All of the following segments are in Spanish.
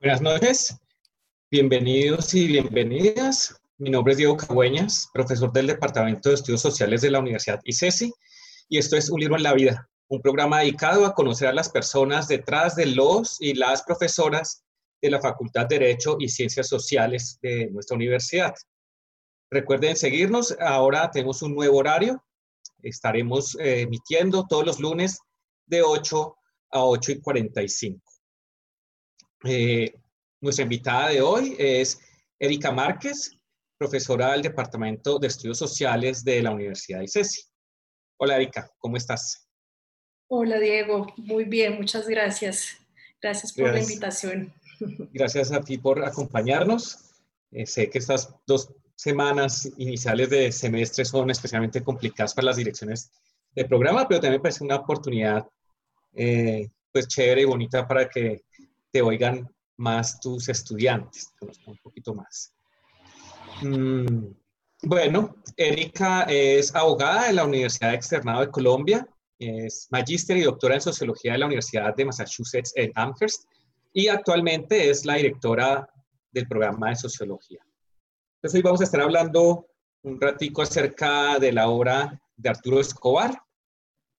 Buenas noches, bienvenidos y bienvenidas. Mi nombre es Diego Cagüeñas, profesor del Departamento de Estudios Sociales de la Universidad ICESI, y esto es Un libro en la vida, un programa dedicado a conocer a las personas detrás de los y las profesoras de la Facultad de Derecho y Ciencias Sociales de nuestra universidad. Recuerden seguirnos, ahora tenemos un nuevo horario, estaremos eh, emitiendo todos los lunes de 8 a 8 y 45. Eh, nuestra invitada de hoy es Erika Márquez, profesora del Departamento de Estudios Sociales de la Universidad de ICESI. Hola Erika, ¿cómo estás? Hola Diego, muy bien, muchas gracias. Gracias por la invitación. Gracias a ti por acompañarnos. Eh, sé que estas dos semanas iniciales de semestre son especialmente complicadas para las direcciones del programa, pero también me parece una oportunidad eh, pues chévere y bonita para que te oigan más tus estudiantes, un poquito más. Mm, bueno, Erika es abogada de la Universidad Externado de Colombia, es magíster y doctora en sociología de la Universidad de Massachusetts en Amherst y actualmente es la directora del programa de sociología. Entonces hoy vamos a estar hablando un ratico acerca de la obra de Arturo Escobar,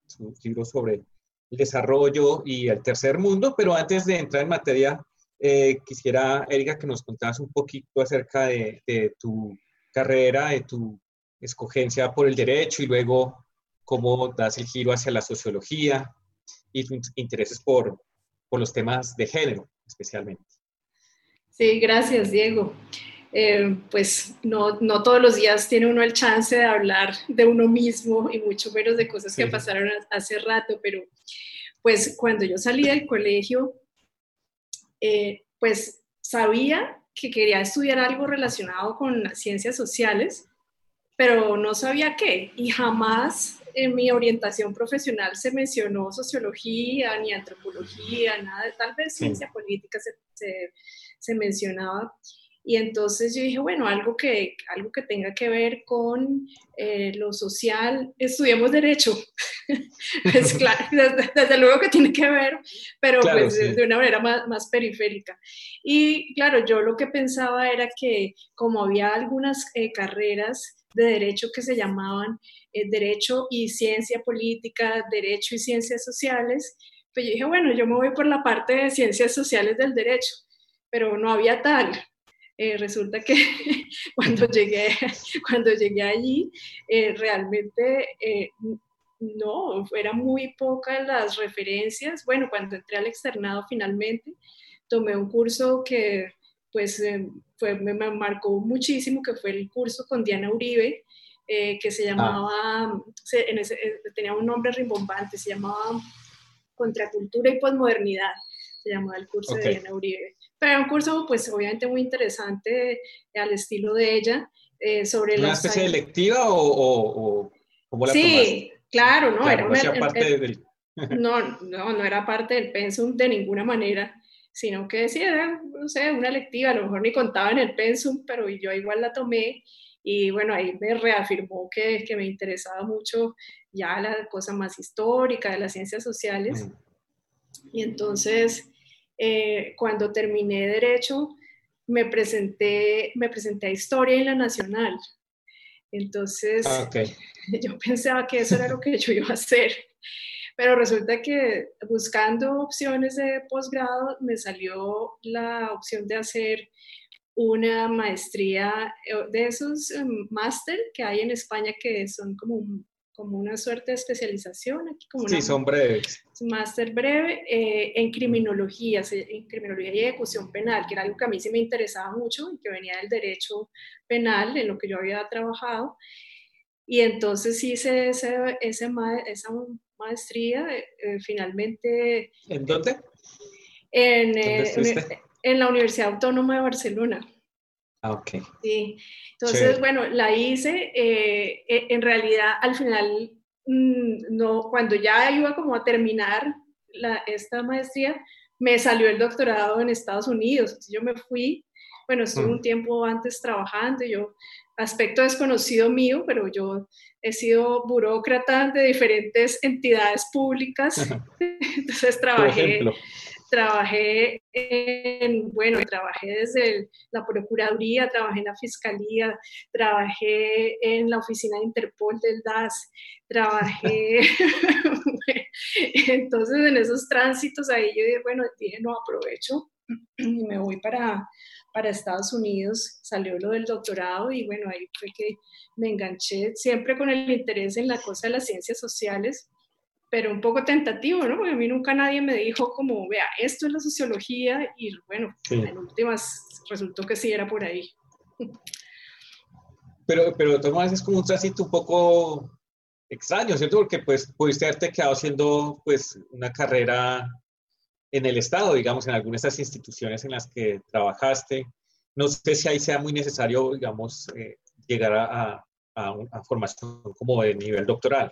su libro sobre desarrollo y el tercer mundo, pero antes de entrar en materia, eh, quisiera, Erika, que nos contaras un poquito acerca de, tu carrera, de tu escogencia por el derecho y luego cómo das el giro hacia la sociología y tus intereses por, por los temas de género, especialmente. Sí, gracias, Diego. Eh, pues no, no, todos los días tiene uno el chance de hablar de uno mismo y mucho menos de cosas que pasaron hace rato, pero pues cuando yo salí del colegio, eh, pues sabía que quería estudiar algo relacionado con las ciencias sociales, pero no sabía qué y jamás en mi orientación profesional se mencionó sociología ni antropología, nada, tal vez ciencia política se, se mencionaba. Y entonces yo dije, bueno, algo que, algo que tenga que ver con eh, lo social, estudiemos derecho. pues claro, desde, luego que tiene que ver, pero pues de, una manera más, más, periférica. Y claro, yo lo que pensaba era que como había algunas eh, carreras de derecho que se llamaban eh, derecho y ciencia política, derecho y ciencias sociales, pues yo dije, bueno, yo me voy por la parte de ciencias sociales del derecho, pero no había tal. Eh, resulta que cuando llegué, cuando llegué allí, eh, realmente eh, no, eran muy pocas las referencias. Bueno, cuando entré al externado finalmente, tomé un curso que pues fue, me, marcó muchísimo, que fue el curso con Diana Uribe, que se ah. llamaba, tenía un nombre rimbombante, se llamaba Contracultura y Posmodernidad, se llamaba el curso de Diana Uribe. Pero un curso, pues obviamente muy interesante al estilo de ella. Eh, sobre ¿Una especie de lectiva o, o, la Sí, claro, ¿no? era no, parte del... no, no, no era parte del pensum de ninguna manera, sino que sí, era, no sé, una lectiva, a lo mejor ni contaba en el pensum, pero yo igual la tomé y bueno, ahí me reafirmó que, que me interesaba mucho ya la cosa más histórica de las ciencias sociales. Y entonces, eh, cuando terminé Derecho, me presenté, me presenté a Historia en la Nacional. Entonces, ah, yo pensaba que eso era lo que yo iba a hacer. Pero resulta que buscando opciones de posgrado me salió la opción de hacer una maestría eh, de esos em, máster que hay en España que son como como una suerte de especialización, aquí como sí, son breves. Máster breve eh, en criminología, en criminología y ejecución penal, que era algo que a mí sí me interesaba mucho y que venía del derecho penal, en lo que yo había trabajado. Y entonces hice ese, ese esa maestría, eh, finalmente... ¿En dónde? En, ¿Dónde en la Universidad Autónoma de Barcelona. Ah, ok. Sí, entonces, bueno, la hice, eh, e, en realidad al final, mm, no, cuando ya iba como a terminar la, esta maestría, me salió el doctorado en Estados Unidos, entonces yo me fui, bueno, estuve mm. un tiempo antes trabajando, yo, aspecto desconocido mío, pero yo he sido burócrata de diferentes entidades públicas, entonces trabajé trabajé en, bueno, trabajé desde la Procuraduría, trabajé en la Fiscalía, trabajé en la oficina de Interpol del DAS, trabajé, entonces en esos tránsitos ahí yo dije, bueno, dije, no, aprovecho y me voy para, para Estados Unidos, salió lo del doctorado y bueno, ahí fue que me enganché siempre con el interés en la cosa de las ciencias sociales pero un poco tentativo, ¿no? Porque a mí nunca nadie me dijo como, vea, esto es la sociología y bueno, en últimas resultó que sí era por ahí. Pero, pero todas es como un tránsito un poco extraño, ¿cierto? Porque pues pudiste haberte quedado haciendo pues una carrera en el Estado, digamos, en algunas de esas instituciones en las que trabajaste. No sé si ahí sea muy necesario, digamos, eh, llegar a, a una formación como de nivel doctoral.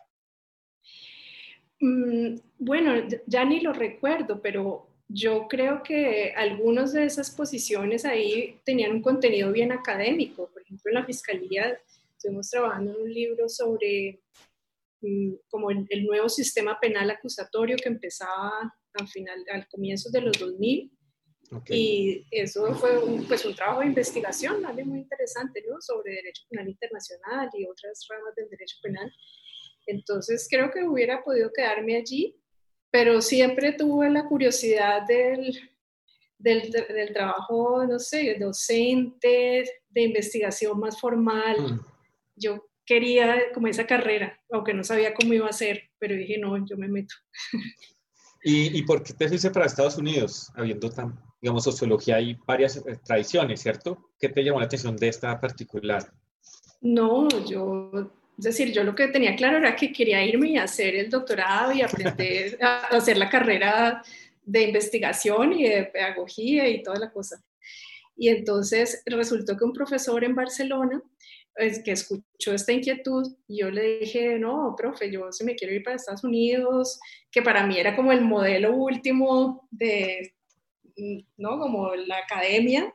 Mm, bueno, ya ni lo recuerdo, pero yo creo que algunas de esas posiciones ahí tenían un contenido bien académico. Por ejemplo, en la Fiscalía estuvimos trabajando en un libro sobre mm, como el, nuevo sistema penal acusatorio que empezaba al final, al comienzo de los 2000. Y eso fue un, pues un trabajo de investigación, muy interesante, ¿no? Sobre derecho penal internacional y otras ramas del derecho penal. Entonces creo que hubiera podido quedarme allí, pero siempre tuve la curiosidad del, del, trabajo, no sé, docente, de investigación más formal. Mm. Yo quería como esa carrera, aunque no sabía cómo iba a ser, pero dije, no, yo me meto. ¿Y, y por qué te fuiste para Estados Unidos, habiendo tan, digamos, sociología y varias eh, tradiciones, ¿cierto? ¿Qué te llamó la atención de esta particular? No, yo es decir, yo lo que tenía claro era que quería irme y hacer el doctorado y aprender a hacer la carrera de investigación y de pedagogía y toda la cosa. Y entonces resultó que un profesor en Barcelona, es que escuchó esta inquietud, y yo le dije, no, profe, yo si me quiero ir para Estados Unidos, que para mí era como el modelo último de, ¿no? Como la academia.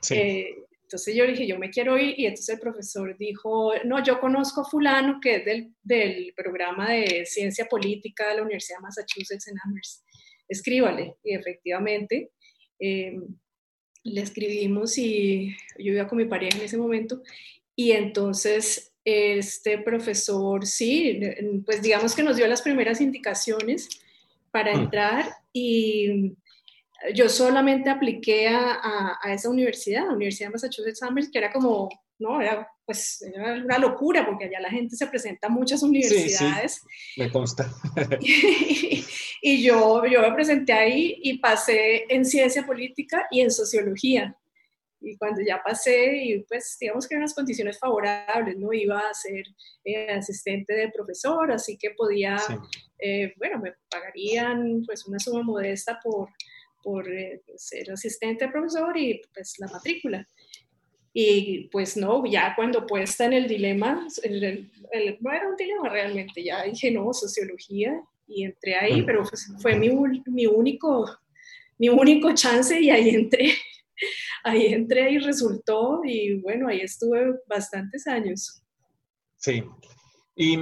Sí. Eh, entonces yo dije, yo me quiero ir y entonces el profesor dijo, no, yo conozco a fulano que es del, del programa de ciencia política de la Universidad de Massachusetts en Amherst, escríbale. Y efectivamente em, le escribimos y yo iba con mi pareja en ese momento y entonces este profesor, sí, pues digamos que nos dio las primeras indicaciones para mm. entrar y yo solamente apliqué a, a, esa universidad, la Universidad de Massachusetts Amherst, que era como, no, era pues era una locura, porque allá la gente se presenta a muchas universidades. Sí, sí, me consta. y, yo, yo me presenté ahí y pasé en ciencia política y en sociología. Y cuando ya pasé, y pues digamos que eran unas condiciones favorables, ¿no? Iba a ser eh, asistente de profesor, así que podía, eh, bueno, me pagarían pues una suma modesta por, por eh, ser asistente profesor y pues la matrícula. Y pues no, ya cuando puesta en el dilema, el, no era un dilema realmente, ya dije no, sociología y entré ahí, pero pues, fue mi, mi, único, mi único chance y ahí entré, ahí entré y resultó y bueno, ahí estuve bastantes años. Sí, y,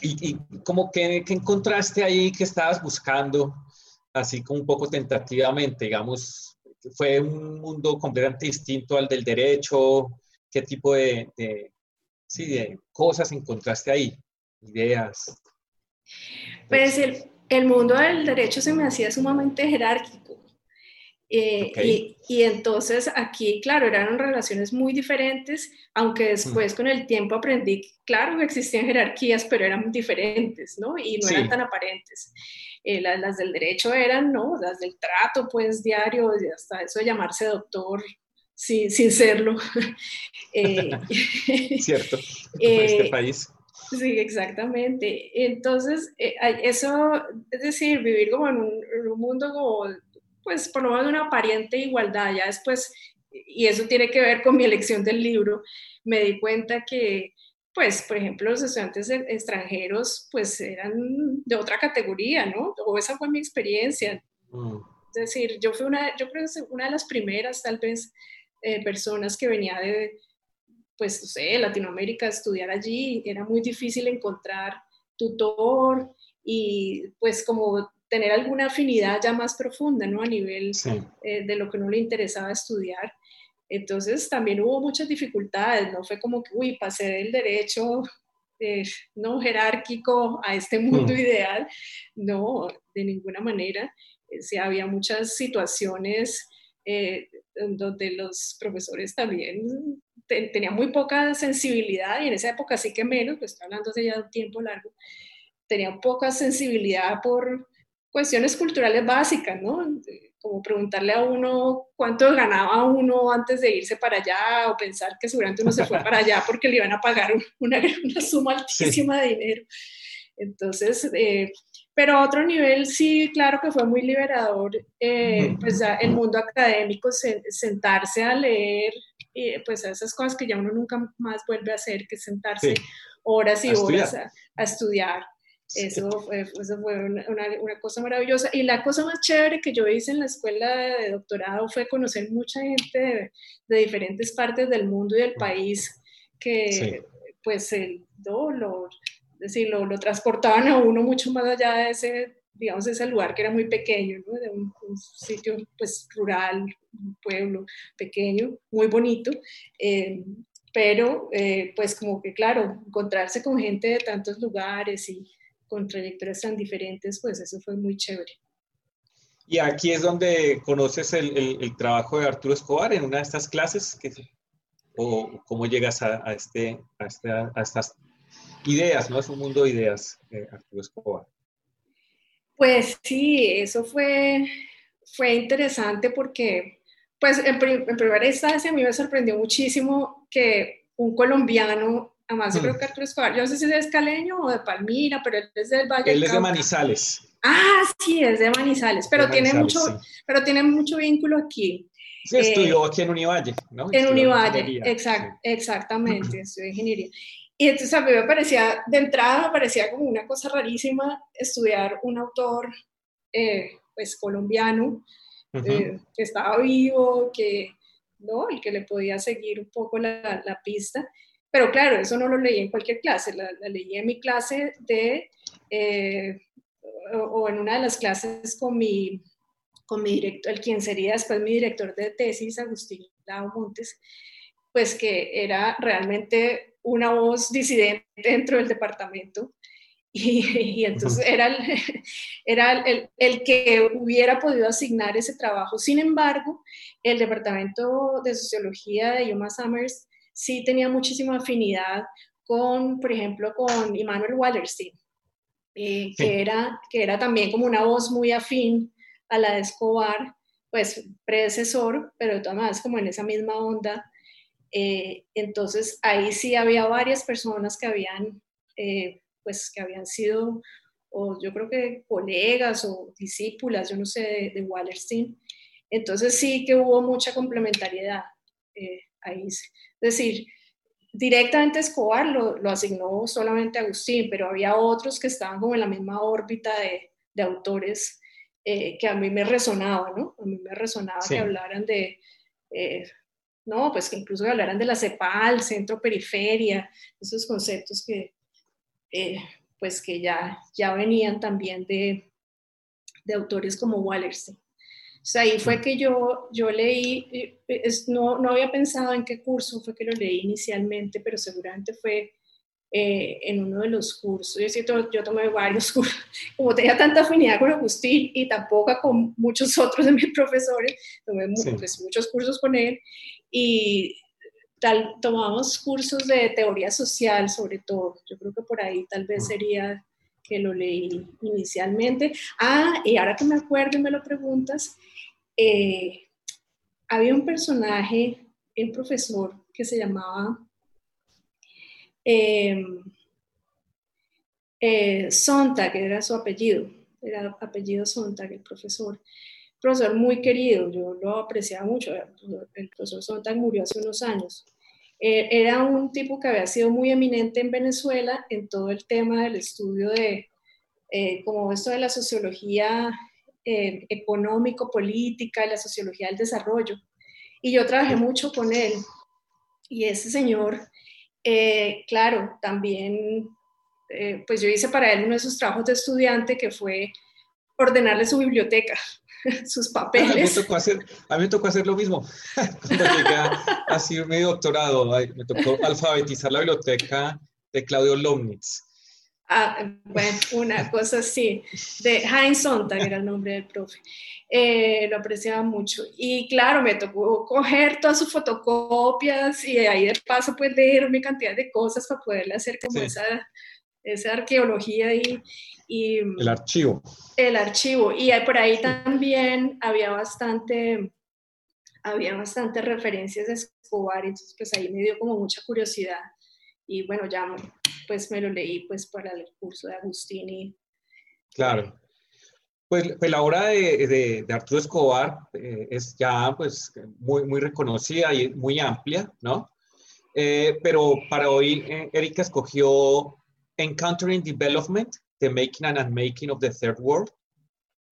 y, y como que, que encontraste ahí que estabas buscando así como un poco tentativamente, digamos, fue un mundo completamente distinto al del derecho, qué tipo de, sí, de cosas encontraste ahí, ideas. Pues el, el, mundo del derecho se me hacía sumamente jerárquico. Eh, y, y, entonces aquí, claro, eran relaciones muy diferentes, aunque después mm. con el tiempo aprendí, claro que existían jerarquías, pero eran diferentes, ¿no? Y no eran tan aparentes. Eh, las, del derecho eran, ¿no? Las del trato, pues, diario, hasta eso de llamarse doctor sin, sin serlo. eh, Cierto, este país. Sí, exactamente. Entonces, eh, eso, es decir, vivir como en un, en un, mundo como, pues, por lo menos una aparente igualdad, ya después, y eso tiene que ver con mi elección del libro, me di cuenta que pues, por ejemplo, los estudiantes e, extranjeros, pues eran de otra categoría, ¿no? O esa fue mi experiencia. Mm. Es decir, yo fui una, yo creo que una de las primeras, tal vez, eh, personas que venía de, pues, no sé, Latinoamérica a estudiar allí. Era muy difícil encontrar tutor y, pues, como tener alguna afinidad ya más profunda, ¿no? A nivel eh, de lo que no le interesaba estudiar. Entonces también hubo muchas dificultades, no fue como que, uy, pasé del derecho eh, no jerárquico a este mundo mm. ideal, no, de ninguna manera. Sí, había muchas situaciones donde los profesores también tenían muy poca sensibilidad y en esa época sí que menos, pues estoy hablando de ya un tiempo largo, tenía poca sensibilidad por cuestiones culturales básicas, ¿no? Como preguntarle a uno cuánto ganaba uno antes de irse para allá o pensar que seguramente uno se fue para allá porque le iban a pagar una, una suma altísima de dinero. Entonces, eh, pero a otro nivel sí, claro que fue muy liberador, eh, pues el mundo académico, sentarse a leer, eh, pues esas cosas que ya uno nunca más vuelve a hacer, que sentarse horas y horas a estudiar. Eso fue, una, una, cosa maravillosa. Y la cosa más chévere que yo hice en la escuela de doctorado fue conocer mucha gente de, diferentes partes del mundo y del país que, pues, el, dolor es decir, lo, lo, transportaban a uno mucho más allá de ese, digamos, ese lugar que era muy pequeño, ¿no? de un, sitio, pues, rural, un pueblo pequeño, muy bonito. Eh, pero, eh, pues, como que, claro, encontrarse con gente de tantos lugares y con trayectorias tan diferentes, pues eso fue muy chévere. Y aquí es donde conoces el, el, trabajo de Arturo Escobar en una de estas clases, que, o cómo llegas a, a, este, a, este, a, estas ideas, ¿no? Es un mundo de ideas, eh, Arturo Escobar. Pues sí, eso fue, fue interesante porque, pues en, en primera instancia a mí me sorprendió muchísimo que un colombiano Además, yo creo que Arturo Escobar, yo no sé si es de Escaleño o de Palmira, pero él es del Valle. Él es de Manizales. Ah, sí, es de Manizales, pero, tiene, mucho, pero tiene mucho vínculo aquí. Sí, estudió eh, aquí en Univalle, ¿no? En Univalle, exact, exactamente, estudió ingeniería. Y entonces a mí me parecía, de entrada me parecía como una cosa rarísima estudiar un autor, eh, pues, colombiano, eh, que estaba vivo, que, ¿no? El que le podía seguir un poco la, la pista. Pero claro, eso no lo leí en cualquier clase, la, leí en mi clase de, eh, o, en una de las clases con mi, con mi director, el quien sería después mi director de tesis, Agustín Lau Montes, pues que era realmente una voz disidente dentro del departamento. Y, entonces era, el, era el, el, que hubiera podido asignar ese trabajo. Sin embargo, el Departamento de Sociología de Yuma Summers sí tenía muchísima afinidad con, por ejemplo, con Immanuel Wallerstein, eh, que, era, que era también como una voz muy afín a la de Escobar, pues predecesor, pero de todas maneras como en esa misma onda. Eh, entonces ahí sí había varias personas que habían, eh, pues que habían sido, o yo creo que colegas o discípulas, yo no sé, de, de Wallerstein. Entonces sí que hubo mucha complementariedad ahí. Es decir, directamente Escobar lo, lo, asignó solamente Agustín, pero había otros que estaban como en la misma órbita de, de autores eh, que a mí me resonaba, ¿no? A mí me resonaba que hablaran de, eh, no, pues que incluso que hablaran de la CEPAL, centro-periferia, esos conceptos que, eh, pues que ya, ya venían también de, de autores como Wallerstein. O sea, ahí fue que yo, yo leí, eh, no, no había pensado en qué curso fue que lo leí inicialmente, pero seguramente fue eh, en uno de los cursos. Yo, siento, yo tomé varios cursos, como tenía tanta afinidad con Agustín y tampoco con muchos otros de mis profesores, tomé pues, muchos cursos con él y tal, tomamos cursos de teoría social sobre todo. Yo creo que por ahí tal vez sería que lo leí inicialmente. Ah, y ahora que me acuerdo y me lo preguntas, eh, había un personaje, el profesor, que se llamaba eh, eh, Sontag, era su apellido, era apellido Sontag, el profesor. Profesor muy querido, yo lo apreciaba mucho. El profesor Sontag murió hace unos años. Eh, era un tipo que había sido muy eminente en Venezuela en todo el tema del estudio de, como esto de la sociología eh, económico, política, la sociología del desarrollo. Y yo trabajé mucho con él. Y ese señor, eh, claro, también, eh, pues yo hice para él uno de sus trabajos de estudiante que fue ordenarle su biblioteca, sus papeles. a, mí me tocó hacer, a mí me tocó hacer lo mismo. Cuando llegué a hacer mi doctorado, me tocó alfabetizar la biblioteca de Claudio Lomnitz. Ah, bueno, una cosa así, de Heinz Sontag era el nombre del profe. Eh, lo apreciaba mucho. Y claro, me tocó coger todas sus fotocopias y ahí de paso pues leer una cantidad de cosas para poderle hacer como esa, esa arqueología y, y... El archivo. El archivo. Y por ahí también había bastante, había bastantes referencias de Escobar, entonces pues ahí me dio como mucha curiosidad. Y bueno, ya pues me lo leí pues para el curso de Agustini. Claro. Pues, pues, la obra de, de, Arturo Escobar eh, es ya pues muy, muy reconocida y muy amplia, ¿no? Eh, pero para hoy eh, Erika escogió Encountering Development, The Making and Unmaking of the Third World,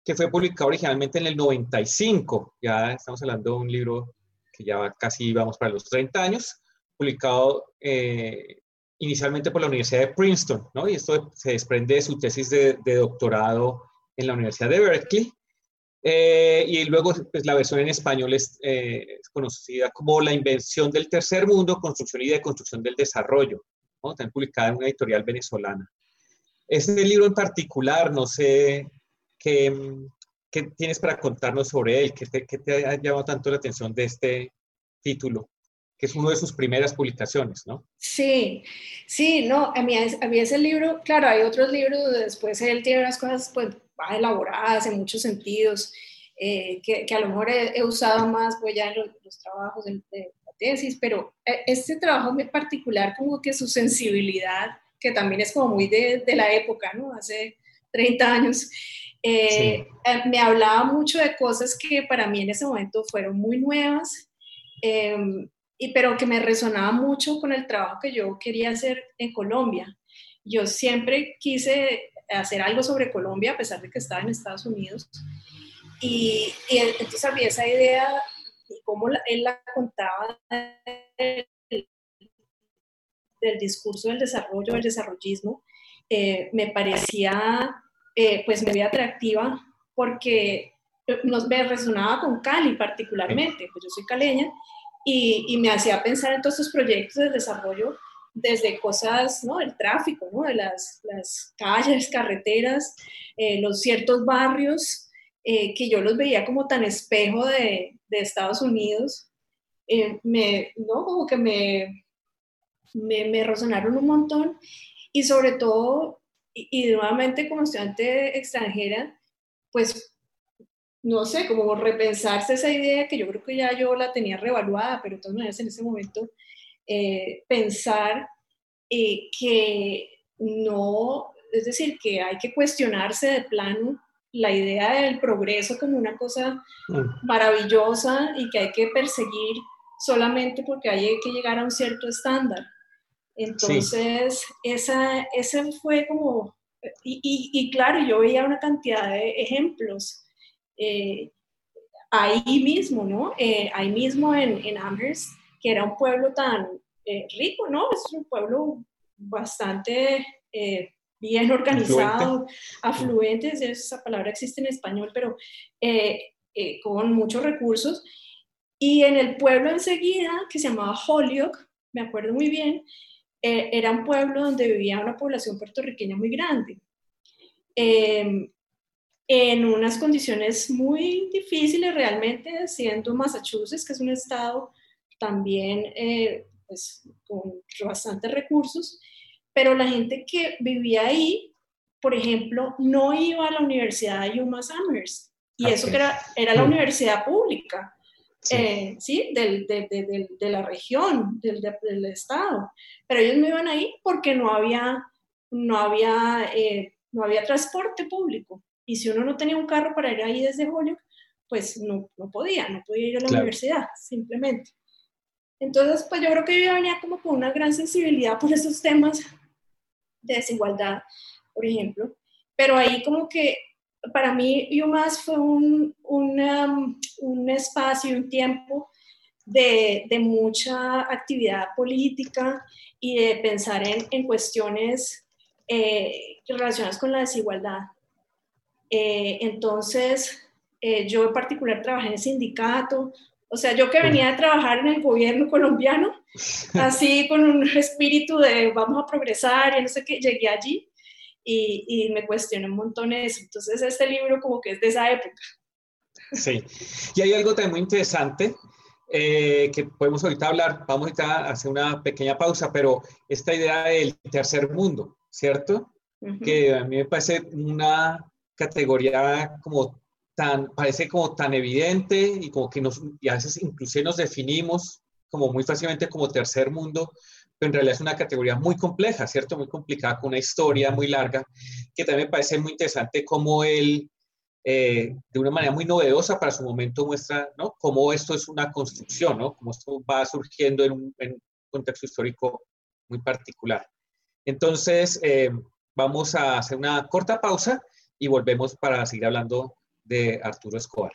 que fue publicado originalmente en el 95. Ya estamos hablando de un libro que ya casi vamos para los 30 años, publicado inicialmente por la Universidad de Princeton, ¿no? Y esto se desprende de su tesis de, doctorado en la Universidad de Berkeley. Eh, y luego pues, la versión en español es, eh, es, conocida como La invención del tercer mundo, construcción y deconstrucción del desarrollo, ¿no? también publicada en una editorial venezolana. Este libro en particular, no sé qué, qué tienes para contarnos sobre él, qué te, qué te ha llamado tanto la atención de este título que es una de sus primeras publicaciones, ¿no? Sí, sí, no, a mí, a mí ese libro, claro, hay otros libros, después él tiene unas cosas pues más elaboradas en muchos sentidos, eh, que, que, a lo mejor he, usado más pues ya en los, trabajos de, la tesis, pero eh, este trabajo en particular como que su sensibilidad, que también es como muy de, de la época, ¿no? Hace 30 años, eh, me hablaba mucho de cosas que para mí en ese momento fueron muy nuevas. Em, y, pero que me resonaba mucho con el trabajo que yo quería hacer en Colombia. Yo siempre quise hacer algo sobre Colombia, a pesar de que estaba en Estados Unidos. Y, y entonces había esa idea y cómo él la contaba del, discurso del desarrollo, del desarrollismo, eh, me parecía eh, pues muy atractiva porque nos, me resonaba con Cali particularmente, pues yo soy caleña, y, me hacía pensar en todos estos proyectos de desarrollo desde cosas, ¿no? El tráfico, ¿no? De las, las calles, carreteras, eh, los ciertos barrios, eh, que yo los veía como tan espejo de, de Estados Unidos, eh, me, ¿no? Como que me, me, me, resonaron un montón y sobre todo, y, y nuevamente como estudiante extranjera, pues no sé, como repensarse esa idea que yo creo que ya yo la tenía revaluada, pero de todas maneras en ese momento eh, pensar eh, que no, es decir, que hay que cuestionarse de plano la idea del progreso como una cosa mm. maravillosa y que hay que perseguir solamente porque hay que llegar a un cierto estándar. Entonces, esa, ese fue como, y, y, claro, yo veía una cantidad de ejemplos eh, ahí mismo, ¿no? Eh, ahí mismo en, en, Amherst, que era un pueblo tan eh, rico, ¿no? Es un pueblo bastante bien organizado, afluente, esa palabra existe en español, pero con muchos recursos. Y en el pueblo enseguida, que se llamaba Holyoke, me acuerdo muy bien, era un pueblo donde vivía una población puertorriqueña muy grande en unas condiciones muy difíciles realmente, siendo Massachusetts, que es un estado también eh, pues, con bastantes recursos, pero la gente que vivía ahí, por ejemplo, no iba a la Universidad de UMass Amherst, y eso que era, era la mm. universidad pública, sí, eh, ¿sí? Del, de, de, de, la región, del, del, estado, pero ellos no iban ahí porque no había, no había, eh, no había transporte público. Y si uno no tenía un carro para ir ahí desde julio, pues no, no podía, no podía ir a la universidad, simplemente. Entonces, pues yo creo que yo venía como con una gran sensibilidad por esos temas de desigualdad, por ejemplo. Pero ahí como que para mí más fue un, un espacio, un tiempo de, de, mucha actividad política y de pensar en, en cuestiones eh, relacionadas con la desigualdad. Entonces, yo en particular trabajé en sindicato, o sea, yo que venía a trabajar en el gobierno colombiano, así con un espíritu de vamos a progresar y no sé qué, llegué allí y, y me cuestioné un montón eso. Entonces, este libro como que es de esa época. Sí, y hay algo también muy interesante eh, que podemos ahorita hablar, vamos ahorita a hacer una pequeña pausa, pero esta idea del tercer mundo, ¿cierto? Que a mí me parece una categoría como tan, parece como tan evidente y como que nos, y a veces inclusive nos definimos como muy fácilmente como tercer mundo, pero en realidad es una categoría muy compleja, ¿cierto? Muy complicada, con una historia muy larga, que también me parece muy interesante cómo él, eh, de una manera muy novedosa para su momento, muestra, ¿no? Cómo esto es una construcción, ¿no? Cómo esto va surgiendo en un, contexto histórico muy particular. Entonces, eh, vamos a hacer una corta pausa y volvemos para seguir hablando de Arturo Escobar.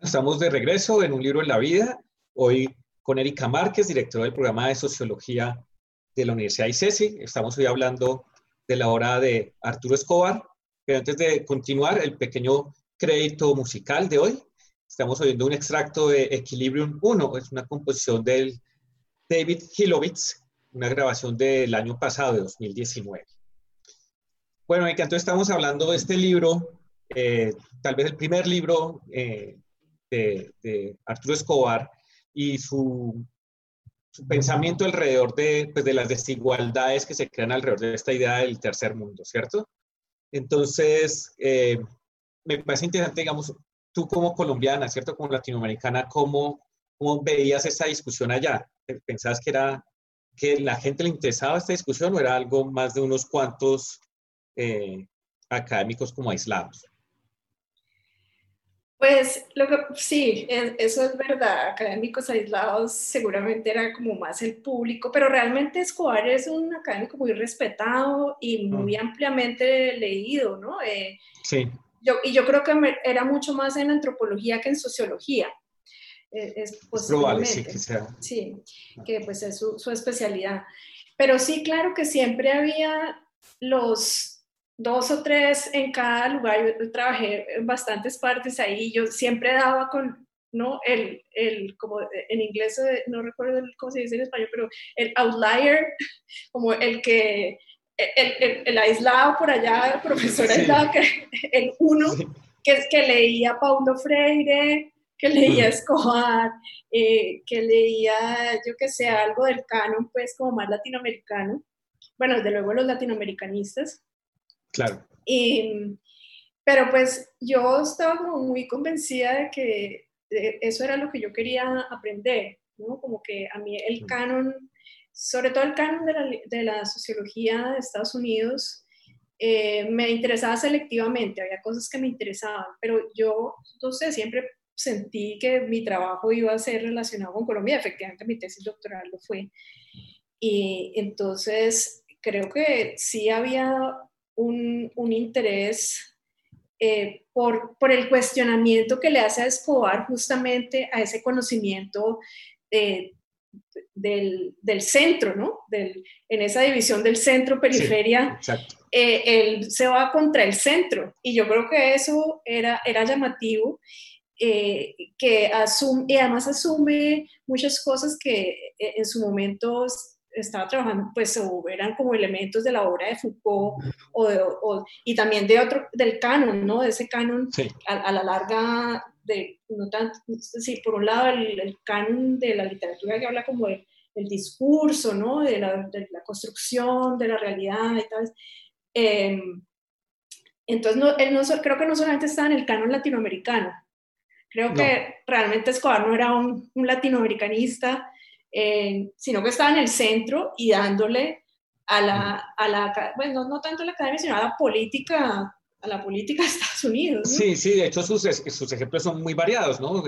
Estamos de regreso en un libro en la vida, hoy con Erika Márquez, directora del programa de Sociología de la Universidad ICESI. Estamos hoy hablando de la obra de Arturo Escobar, pero antes de continuar, el pequeño crédito musical de hoy, estamos oyendo un extracto de Equilibrium 1, es una composición del David Hilovitz, una grabación del año pasado, de 2019. Bueno, entonces estamos hablando de este libro eh, tal vez el primer libro eh, de, Arturo Escobar y su, pensamiento alrededor de, pues, de las desigualdades que se crean alrededor de esta idea del tercer mundo, ¿cierto? Entonces, eh, me parece interesante, digamos, tú como colombiana, ¿cierto? Como latinoamericana, ¿cómo, cómo veías esa discusión allá? ¿Pensabas que era que la gente le interesaba esta discusión o era algo más de unos cuantos académicos como aislados? Pues lo que sí, eso es verdad. Académicos aislados seguramente era como más el público, pero realmente Escobar es un académico muy respetado y muy mm. ampliamente leído, ¿no? Eh, sí. Yo, y yo creo que era mucho más en antropología que en sociología. Eh, es, probable, sí, que sea. Sí, que pues es su, su especialidad. Pero sí, claro que siempre había los dos o tres en cada lugar. Yo trabajé en bastantes partes ahí. Yo siempre daba con, ¿no? El, el como en inglés, eh, no recuerdo cómo se dice en español, pero el outlier, como el que, el, el, aislado por allá, el profesor aislado, que, el uno, que, que leía Paulo Freire, que leía Escobar, eh, que leía, yo que sé, algo del canon, pues como más latinoamericano. Bueno, desde luego los latinoamericanistas. Claro. pero pues yo estaba como muy convencida de que eso era lo que yo quería aprender, ¿no? Como que a mí el canon, sobre todo el canon de la, de la sociología de Estados Unidos, eh, me interesaba selectivamente, había cosas que me interesaban, pero yo, no sé, siempre sentí que mi trabajo iba a ser relacionado con Colombia, efectivamente mi tesis doctoral lo fue. Y entonces creo que sí había un, un interés eh, por, por, el cuestionamiento que le hace a Escobar justamente a ese conocimiento eh, del, del, centro, ¿no? Del, en esa división del centro-periferia, eh, él se va contra el centro y yo creo que eso era, era llamativo. que asume, y además asume muchas cosas que en su momento estaba trabajando, pues eran como elementos de la obra de Foucault o, y también de otro, del canon, ¿no? De ese canon a, la larga, de, no tanto, sí, por un lado el, canon de la literatura que habla como del, discurso, ¿no? De la, de la, construcción de la realidad y tal. Em, entonces, no, él no, creo que no solamente está en el canon latinoamericano, creo que realmente Escobar no era un, un latinoamericanista, eh, sino que estaba en el centro y dándole a la, a la bueno, no tanto a la academia, sino a la política, a la política de Estados Unidos. Sí, sí, de hecho sus, sus ejemplos son muy variados, ¿no?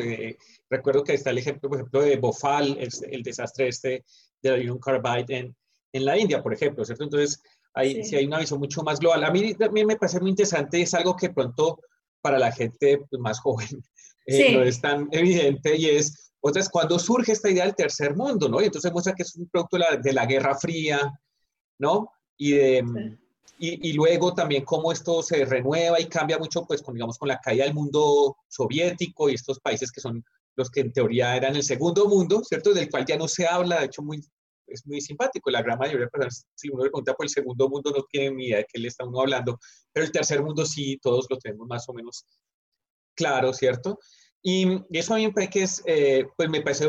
recuerdo que está el ejemplo, por ejemplo, de Bofal, el, el desastre este de la Union Carbide en, en la India, por ejemplo, ¿cierto? Entonces, hay, sí. hay una visión mucho más global. A mí también me parece muy interesante, es algo que pronto para la gente pues, más joven eh, no es tan evidente y es, entonces, cuando surge esta idea del tercer mundo, ¿no? Y entonces muestra que es un producto de la, de la Guerra Fría, ¿no? Y, de, y, y, luego también cómo esto se renueva y cambia mucho, pues, con, digamos, con la caída del mundo soviético y estos países que son los que en teoría eran el segundo mundo, ¿cierto? Del cual ya no se habla, de hecho, muy, es muy simpático. La gran mayoría de personas, si uno le pregunta por el segundo mundo, no tienen ni idea de qué le está uno hablando, pero el tercer mundo sí, todos lo tenemos más o menos claro, ¿cierto? Y, eso a mí me parece que es, eh, pues me parece,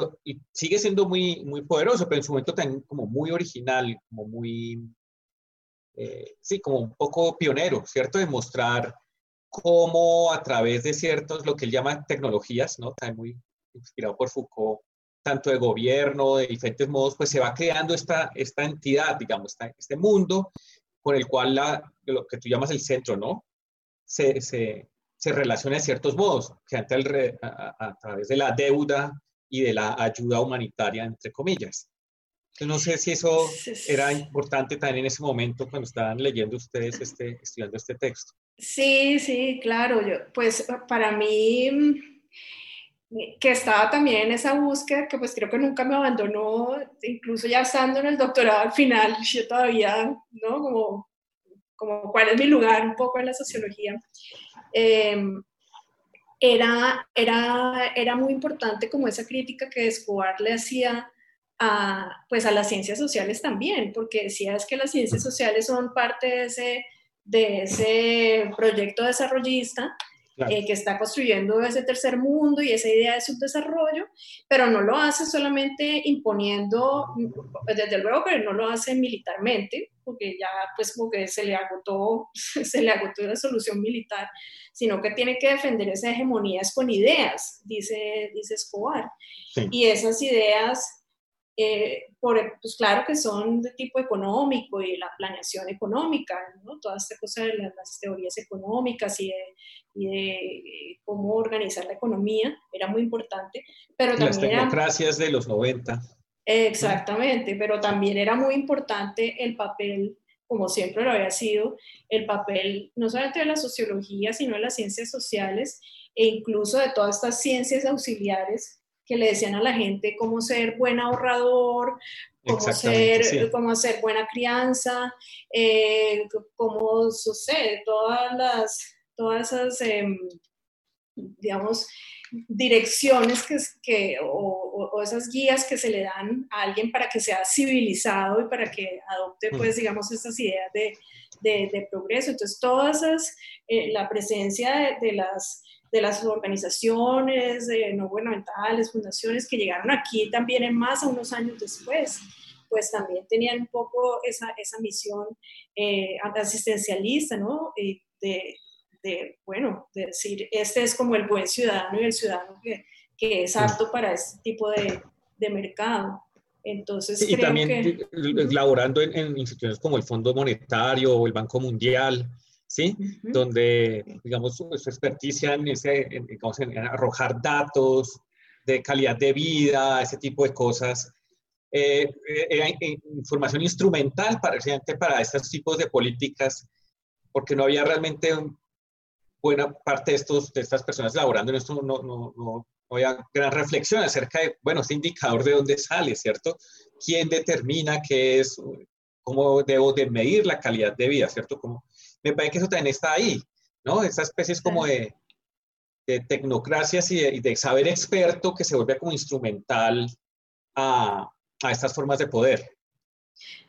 sigue siendo muy, muy poderoso, pero en su momento también como muy original, como muy, eh, sí, como un poco pionero, ¿cierto? De mostrar cómo a través de ciertos, lo que él llama tecnologías, ¿no? También muy inspirado por Foucault, tanto de gobierno, de diferentes modos, pues se va creando esta, esta entidad, digamos, este mundo con el cual la, lo que tú llamas el centro, ¿no? Se, se, se relaciona de ciertos modos, que a, través de la deuda y de la ayuda humanitaria, entre comillas. no sé si eso era importante también en ese momento cuando estaban leyendo ustedes, este, estudiando este texto. Sí, sí, claro. Yo, pues para mí, que estaba también en esa búsqueda, que pues creo que nunca me abandonó, incluso ya estando en el doctorado al final, yo todavía, ¿no? Como, como cuál es mi lugar un poco en la sociología. Em, era, era, era muy importante como esa crítica que Escobar le hacía a, pues a las ciencias sociales también, porque decía es que las ciencias sociales son parte de ese, de ese proyecto desarrollista eh, que está construyendo ese tercer mundo y esa idea de subdesarrollo, pero no lo hace solamente imponiendo, desde luego que no lo hace militarmente, porque ya pues como que se le agotó, se le agotó la solución militar, sino que tiene que defender esas hegemonías con ideas, dice, dice Escobar. Y esas ideas eh, por, pues claro que son de tipo económico y la planeación económica, ¿no? Toda esta cosa de las, teorías económicas y de, y de, eh, cómo organizar la economía era muy importante, pero también... Las democracias de los 90. Exactamente, pero también era muy importante el papel, como siempre lo había sido, el papel no solamente de la sociología, sino de las ciencias sociales e incluso de todas estas ciencias auxiliares que le decían a la gente cómo ser buen ahorrador, cómo, ser, cómo hacer buena crianza, eh, cómo sucede, todas las, todas esas, em, digamos, direcciones que, que o, esas guías que se le dan a alguien para que sea civilizado y para que adopte, pues, digamos, estas ideas de, de, progreso. Entonces, todas esas, eh, la presencia de las de las organizaciones no gubernamentales, fundaciones que llegaron aquí también en más a unos años después, pues también tenían un poco esa, esa misión eh, asistencialista, ¿no? de, de, bueno, de decir, este es como el buen ciudadano y el ciudadano que, que es apto para este tipo de, de mercado. Entonces, y también laborando en, en, instituciones como el Fondo Monetario o el Banco Mundial, ¿sí? Donde, digamos, su, experticia en, ese, en, arrojar datos de calidad de vida, ese tipo de cosas. Eh, eh era información instrumental para, para estos tipos de políticas, porque no había realmente buena parte de, estos, de estas personas laborando en esto, no, no, no, había gran reflexión acerca de, bueno, este indicador de dónde sale, ¿cierto? ¿Quién determina qué es, cómo debo de medir la calidad de vida, ¿cierto? Como, me parece que eso también está ahí, ¿no? Esa especie es como de, de tecnocracias y de, saber experto que se vuelve como instrumental a, a estas formas de poder.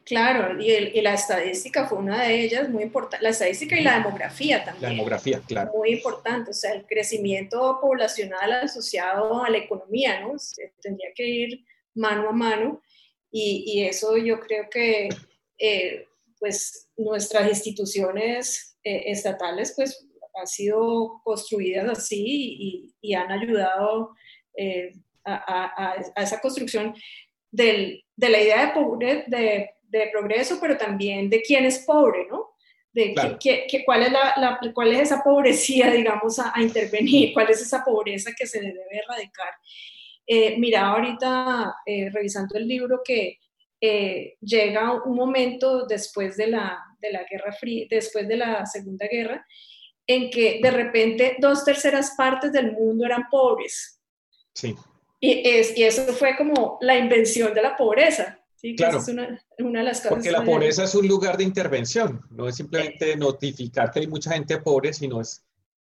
Claro, y, la estadística fue una de ellas muy importante, la estadística y la demografía también. La demografía, claro. Muy importante, o sea, el crecimiento poblacional asociado a la economía, ¿no? tendría que ir mano a mano y, eso yo creo que, eh, pues, nuestras instituciones eh, estatales, pues, han sido construidas así y, han ayudado eh, a, esa construcción del, de la idea de, pobre, de de progreso, pero también de quién es pobre, ¿no? De cuál, es la, cuál es esa pobrecía, digamos, a, intervenir, cuál es esa pobreza que se debe erradicar. Eh, mira, ahorita eh, revisando el libro que eh, llega un momento después de la, de la Guerra Fría, después de la Segunda Guerra, en que de repente dos terceras partes del mundo eran pobres. Sí. Y, es, y eso fue como la invención de la pobreza. Sí, claro. Es una, una, de las cosas. Porque la pobreza es un lugar de intervención, no es simplemente notificar que hay mucha gente pobre, sino es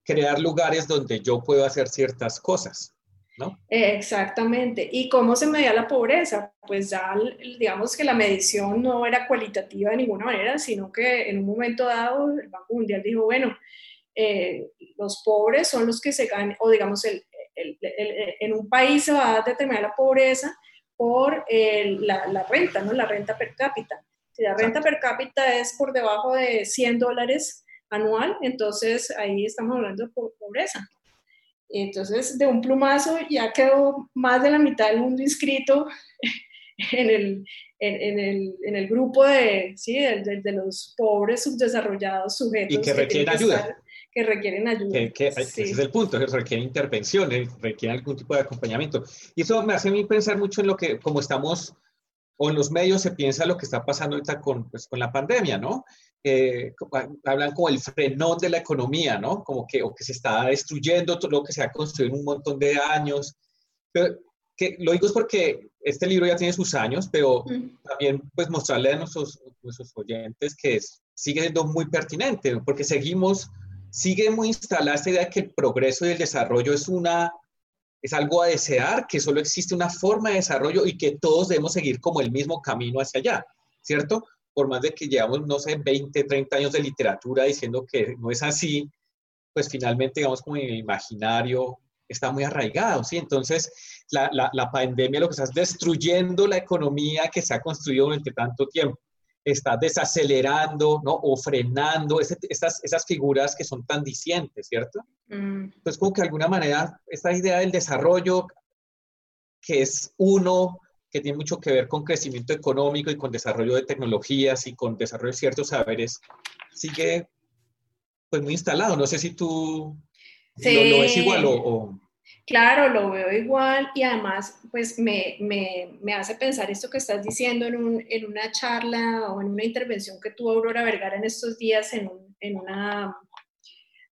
crear lugares donde yo puedo hacer ciertas cosas, ¿no? Exactamente. ¿Y cómo se medía la pobreza? Pues ya, digamos que la medición no era cualitativa de ninguna manera, sino que en un momento dado el Banco Mundial dijo, bueno, eh, los pobres son los que se ganan, o digamos, el, el, en un país se va a determinar la pobreza por la, renta, ¿no? La renta per cápita. Si la renta per cápita es por debajo de 100 dólares anual, entonces ahí estamos hablando de pobreza. Entonces, de un plumazo ya quedó más de la mitad del mundo inscrito en el, en, el, en el grupo de, ¿sí? de, de, los pobres subdesarrollados sujetos. Y que requieren ayuda que requieren ayuda. Ese es el punto, que requieren intervención, requieren algún tipo de acompañamiento. Y eso me hace a mí pensar mucho en lo que, como estamos, o en los medios se piensa lo que está pasando ahorita con, pues, con la pandemia, ¿no? Eh, hablan como el frenón de la economía, ¿no? Como que, o que se está destruyendo todo lo que se ha construido en un montón de años. Pero que lo digo es porque este libro ya tiene sus años, pero también pues mostrarle a nuestros, nuestros oyentes que sigue siendo muy pertinente, porque seguimos sigue muy instalada esta idea de que el progreso y el desarrollo es una es algo a desear, que solo existe una forma de desarrollo y que todos debemos seguir como el mismo camino hacia allá, ¿cierto? Por más de que llevamos, no sé, 20, 30 años de literatura diciendo que no es así, pues finalmente, digamos, como en el imaginario está muy arraigado, ¿sí? Entonces, la, la, la pandemia lo que está es destruyendo la economía que se ha construido durante tanto tiempo está desacelerando, ¿no? O frenando, esas, esas figuras que son tan dicientes, ¿cierto? Mm. Entonces, como que de alguna manera, esta idea del desarrollo, que es uno, que tiene mucho que ver con crecimiento económico y con desarrollo de tecnologías y con desarrollo de ciertos saberes, sigue pues muy instalado. No sé si tú lo, lo, ves igual o... Claro, lo veo igual y además pues me, me, me hace pensar esto que estás diciendo en, un, en, una charla o en una intervención que tuvo Aurora Vergara en estos días en, en una,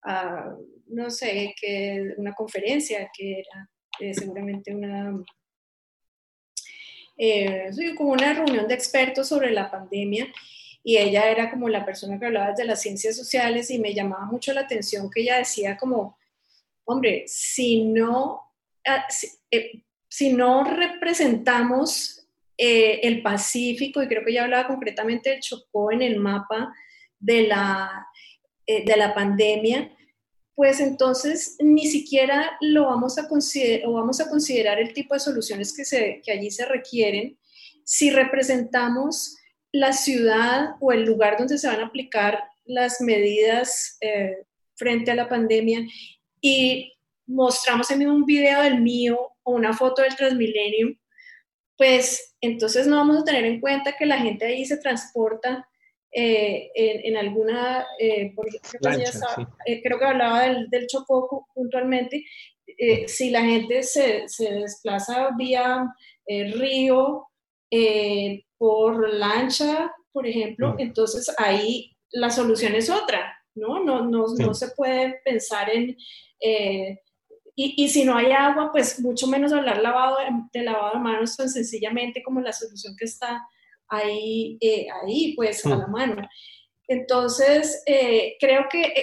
uh, no sé, que una conferencia que era eh, seguramente una, eh, como una reunión de expertos sobre la pandemia y ella era como la persona que hablaba de las ciencias sociales y me llamaba mucho la atención que ella decía como hombre, si no, ah, eh, si, no representamos eh, el Pacífico, y creo que ya hablaba concretamente del Chocó en el mapa de la, eh, de la pandemia, pues entonces ni siquiera lo vamos a, considerar, o vamos a considerar el tipo de soluciones que, se, que allí se requieren si representamos la ciudad o el lugar donde se van a aplicar las medidas frente a la pandemia y mostramos en un video del mío o una foto del Transmilenio, pues entonces no vamos a tener en cuenta que la gente ahí se transporta eh, en, alguna, eh, eh, creo que hablaba del, del Chocó puntualmente, si la gente se, se desplaza vía río, por lancha, por ejemplo, entonces ahí la solución es otra, ¿no? No, no, no se puede pensar en eh, y, y, si no hay agua, pues mucho menos hablar lavado de, lavado de manos tan sencillamente como la solución que está ahí, eh, ahí pues a la mm. mano. Entonces, eh, creo que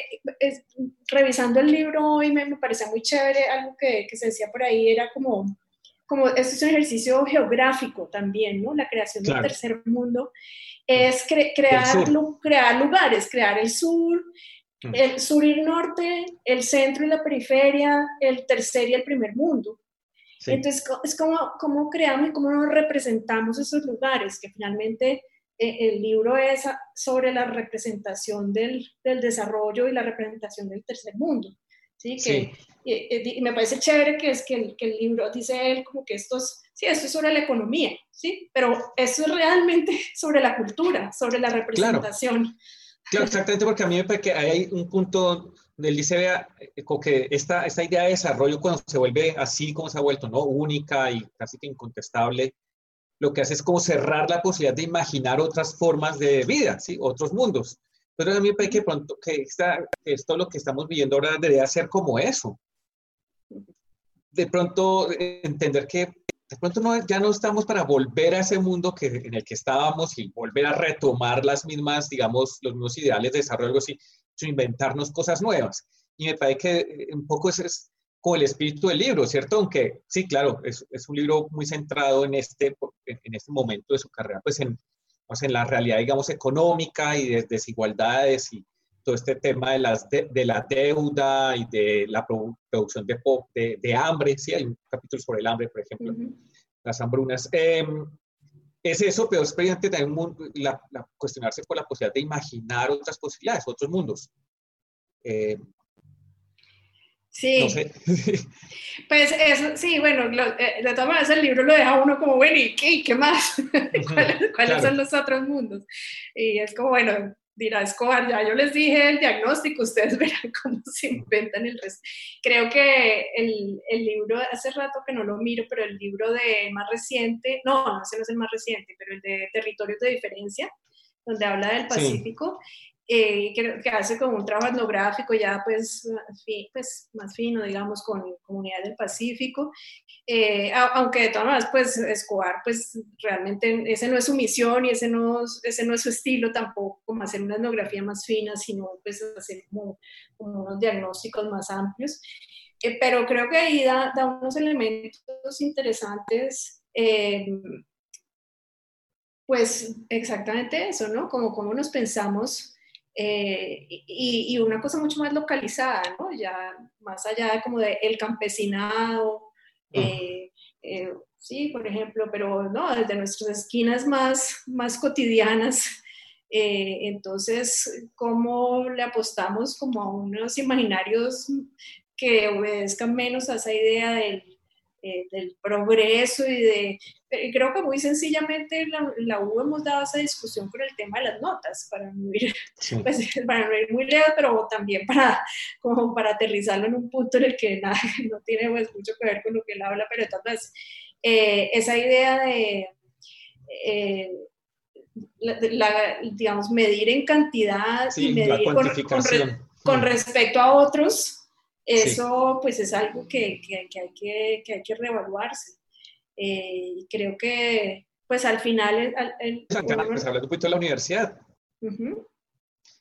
revisando el libro hoy me, me parecía muy chévere, algo que, que, se decía por ahí era como, como esto es un ejercicio geográfico también, ¿no? La creación del tercer mundo es crear, crear lugares, crear el sur, mm. el sur y el norte, el centro y la periferia, el tercer y el primer mundo. Entonces, es como, cómo creamos y cómo nos representamos esos lugares, que finalmente eh, el libro es sobre la representación del, del, desarrollo y la representación del tercer mundo. ¿sí? Que, Y, me parece chévere que es que el, que el, libro dice él como que esto es, sí, esto es sobre la economía, ¿sí? pero eso es realmente sobre la cultura, sobre la representación. Claro, exactamente, porque a mí me parece que hay un punto donde él dice, vea, eh, como que esta, esta idea de desarrollo cuando se vuelve así como se ha vuelto, ¿no? Única y casi que incontestable, lo que hace es como cerrar la posibilidad de imaginar otras formas de vida, ¿sí? Otros mundos. Pero a mí me parece que pronto que, esta, esto lo que estamos viviendo ahora debería ser como eso. De pronto eh, entender que de pronto no, ya no estamos para volver a ese mundo que, en el que estábamos y volver a retomar las mismas, digamos, los mismos ideales de desarrollo, algo así, sino inventarnos cosas nuevas. Y me parece que eh, un poco ese es como el espíritu del libro, ¿cierto? Aunque sí, claro, es, es un libro muy centrado en este, en este momento de su carrera, pues en, pues en la realidad, digamos, económica y de desigualdades y todo este tema de, las de, la deuda y de la producción de, de, de, hambre, sí, hay un capítulo sobre el hambre, por ejemplo, las hambrunas. Em, es eso, pero es precisamente también la, cuestionarse por la posibilidad de imaginar otras posibilidades, otros mundos. Eh, sí. No sé. pues eso, sí, bueno, eh, de todas maneras el libro lo deja uno como, bueno, ¿y qué, qué más? ¿Cuáles, son los otros mundos? Y es como, bueno, dirá Escobar, ya yo les dije el diagnóstico, ustedes verán cómo se inventan el resto. Creo que el, el, libro, hace rato que no lo miro, pero el libro de más reciente, no, no, ese no es el más reciente, pero el de Territorios de Diferencia, donde habla del Pacífico, eh, que, que, hace como un trabajo etnográfico ya pues, pues más fino, digamos, con comunidades del Pacífico, eh, aunque de todas maneras, pues Escobar, pues realmente ese no es su misión y ese no, ese no es su estilo tampoco, como hacer una etnografía más fina, sino pues hacer como, como unos diagnósticos más amplios. Eh, pero creo que ahí da, da unos elementos interesantes pues exactamente eso, ¿no? Como cómo nos pensamos eh, y, una cosa mucho más localizada, ¿no? Ya más allá de como de el campesinado, eh, eh, sí, por ejemplo, pero no, desde nuestras esquinas más, más cotidianas. entonces, ¿cómo le apostamos como a unos imaginarios que obedezcan menos a esa idea del eh, del progreso y de... Eh, creo que muy sencillamente la, la, U hemos dado esa discusión con el tema de las notas, para no ir, pues, para no ir muy lejos, pero también para, como para aterrizarlo en un punto en el que nada, no tiene pues, mucho que ver con lo que él habla, pero entonces eh, esa idea de... la, digamos, medir en cantidad y medir con, con, respecto a otros, eso pues es algo que, que, hay, que, que hay que reevaluarse. Eh, y creo que pues al final... El, pues, hablando un poquito de la universidad.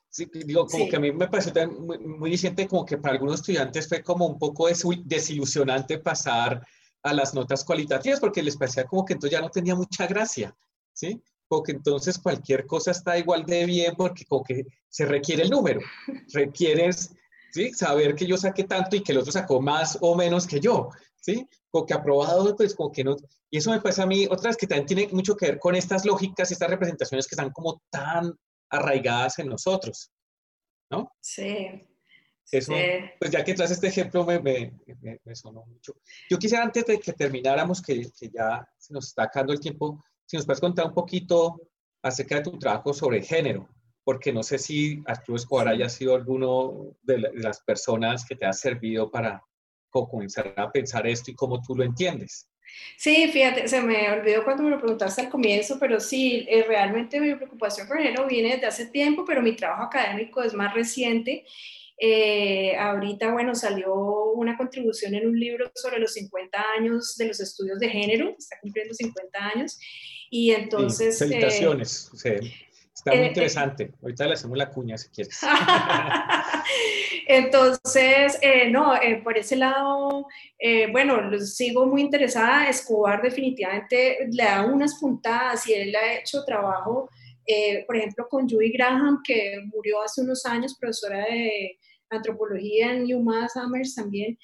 Sí, digo, como que a mí me pareció muy, muy como que para algunos estudiantes fue como un poco desilusionante pasar a las notas cualitativas porque les parecía como que entonces ya no tenía mucha gracia, ¿sí? Porque entonces cualquier cosa está igual de bien porque como que se requiere el número, requieres ¿sí? Saber que yo saqué tanto y que el otro sacó más o menos que yo, ¿sí? Como que aprobado, pues como que no. Y eso me parece a mí, otras que también tiene mucho que ver con estas lógicas, estas representaciones que están como tan arraigadas en nosotros, ¿no? Sí. Eso, pues ya que traes este ejemplo me, me, me, sonó mucho. Yo quisiera antes de que termináramos, que, que ya se nos está acabando el tiempo, si nos puedes contar un poquito acerca de tu trabajo sobre género, porque no sé si Arturo Escobar haya sido alguno de, las personas que te ha servido para comenzar a pensar esto y cómo tú lo entiendes. Sí, fíjate, se me olvidó cuando me lo preguntaste al comienzo, pero sí, eh, realmente mi preocupación por género viene desde hace tiempo, pero mi trabajo académico es más reciente. Eh, ahorita, bueno, salió una contribución en un libro sobre los 50 años de los estudios de género, está cumpliendo 50 años, y entonces... Sí, felicitaciones. Está muy eh, eh, interesante. Ahorita le hacemos la cuña si quieres. Entonces, eh, no, eh, por ese lado, eh, bueno, sigo muy interesada. Escobar definitivamente le da unas puntadas y él ha hecho trabajo, por ejemplo, con Judy Graham, que murió hace unos años, profesora de antropología en UMass Amherst también,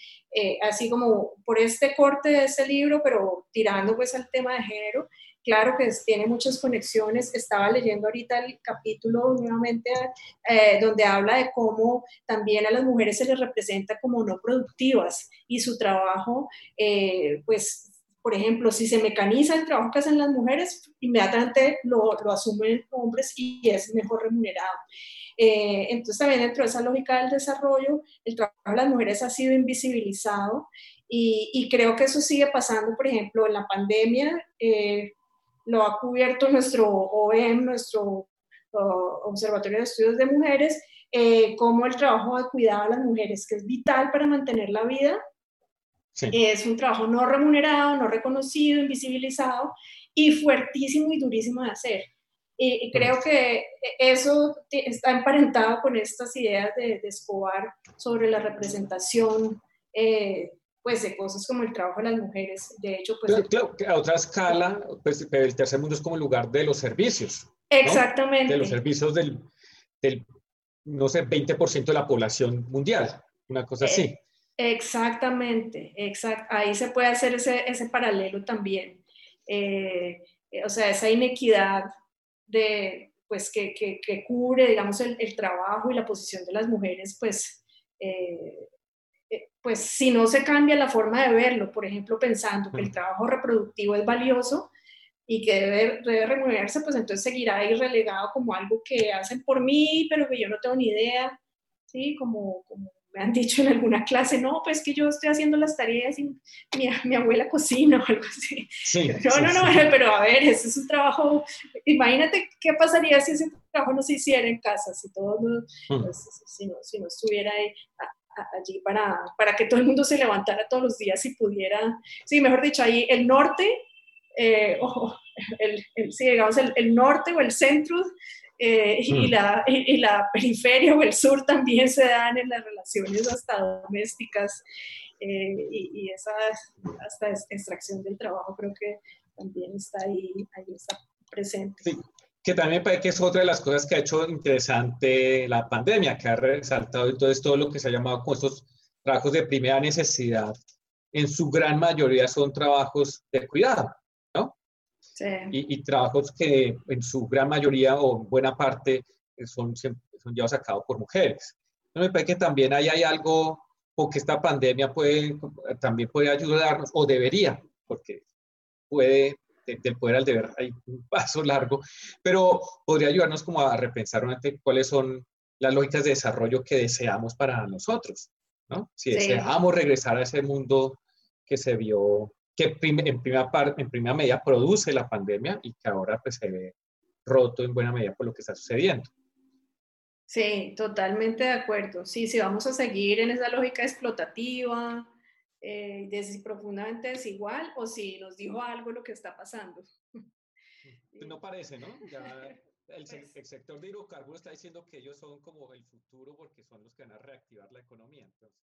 así como por este corte de ese libro, pero tirando pues al tema de género claro que tiene muchas conexiones. Estaba leyendo ahorita el capítulo nuevamente eh, donde habla de cómo también a las mujeres se les representa como no productivas y su trabajo, eh, pues por ejemplo, si se mecaniza el trabajo que hacen las mujeres, inmediatamente lo, lo asumen hombres y es mejor remunerado. Eh, entonces también dentro de esa lógica del desarrollo, el trabajo de las mujeres ha sido invisibilizado y, y creo que eso sigue pasando, por ejemplo, en la pandemia lo ha cubierto nuestro OEM, nuestro Observatorio de Estudios de Mujeres, eh, como el trabajo de cuidado a las mujeres, que es vital para mantener la vida. Es un trabajo no remunerado, no reconocido, invisibilizado y fuertísimo y durísimo de hacer. Y, creo que eso está emparentado con estas ideas de, de Escobar sobre la representación eh, pues de cosas como el trabajo de las mujeres. De hecho, pues... Claro, a otra escala, pues el tercer mundo es como el lugar de los servicios. Exactamente. De los servicios del, del no sé, 20% de la población mundial, una cosa así. Eh, exactamente, exact, ahí se puede hacer ese, ese paralelo también. Eh, o sea, esa inequidad de, pues, que, que, que cubre, digamos, el, el, trabajo y la posición de las mujeres, pues, eh, pues si no se cambia la forma de verlo, por ejemplo, pensando que el trabajo reproductivo es valioso y que debe, debe remunerarse, pues entonces seguirá ahí relegado como algo que hacen por mí, pero que yo no tengo ni idea, ¿sí? Como, como me han dicho en alguna clase, no, pues que yo estoy haciendo las tareas y mi, mi abuela cocina o algo así. no, no, no, pero a ver, ese es un trabajo, imagínate qué pasaría si ese trabajo no se hiciera en casa, si todo mm. pues, si, no, si no estuviera ahí allí para, para que todo el mundo se levantara todos los días y pudiera, sí, mejor dicho, ahí el norte, eh, el, el, sí, digamos, el, el, norte o el centro eh, y, mm. la, y, la, periferia o el sur también se dan en las relaciones hasta domésticas eh, y, y, esa hasta extracción del trabajo creo que también está ahí, ahí está presente. Sí que también parece que es otra de las cosas que ha hecho interesante la pandemia, que ha resaltado entonces todo lo que se ha llamado con estos trabajos de primera necesidad, en su gran mayoría son trabajos de cuidado, ¿no? Sí. Y, trabajos que en su gran mayoría o buena parte son, son llevados a cabo por mujeres. me parece que también ahí hay algo, o que esta pandemia puede, también puede ayudarnos, o debería, porque puede del poder al deber hay un paso largo, pero podría ayudarnos como a repensar cuáles son las lógicas de desarrollo que deseamos para nosotros, ¿no? Si deseamos regresar a ese mundo que se vio, que en primera, parte, en primera medida produce la pandemia y que ahora pues se ve roto en buena medida por lo que está sucediendo. Sí, totalmente de acuerdo. Sí, sí, vamos a seguir en esa lógica explotativa, eh, profundamente desigual o si nos dijo algo lo que está pasando. No parece, ¿no? Ya el, pues el, sector de hidrocarburos está diciendo que ellos son como el futuro porque son los que van a reactivar la economía. Entonces...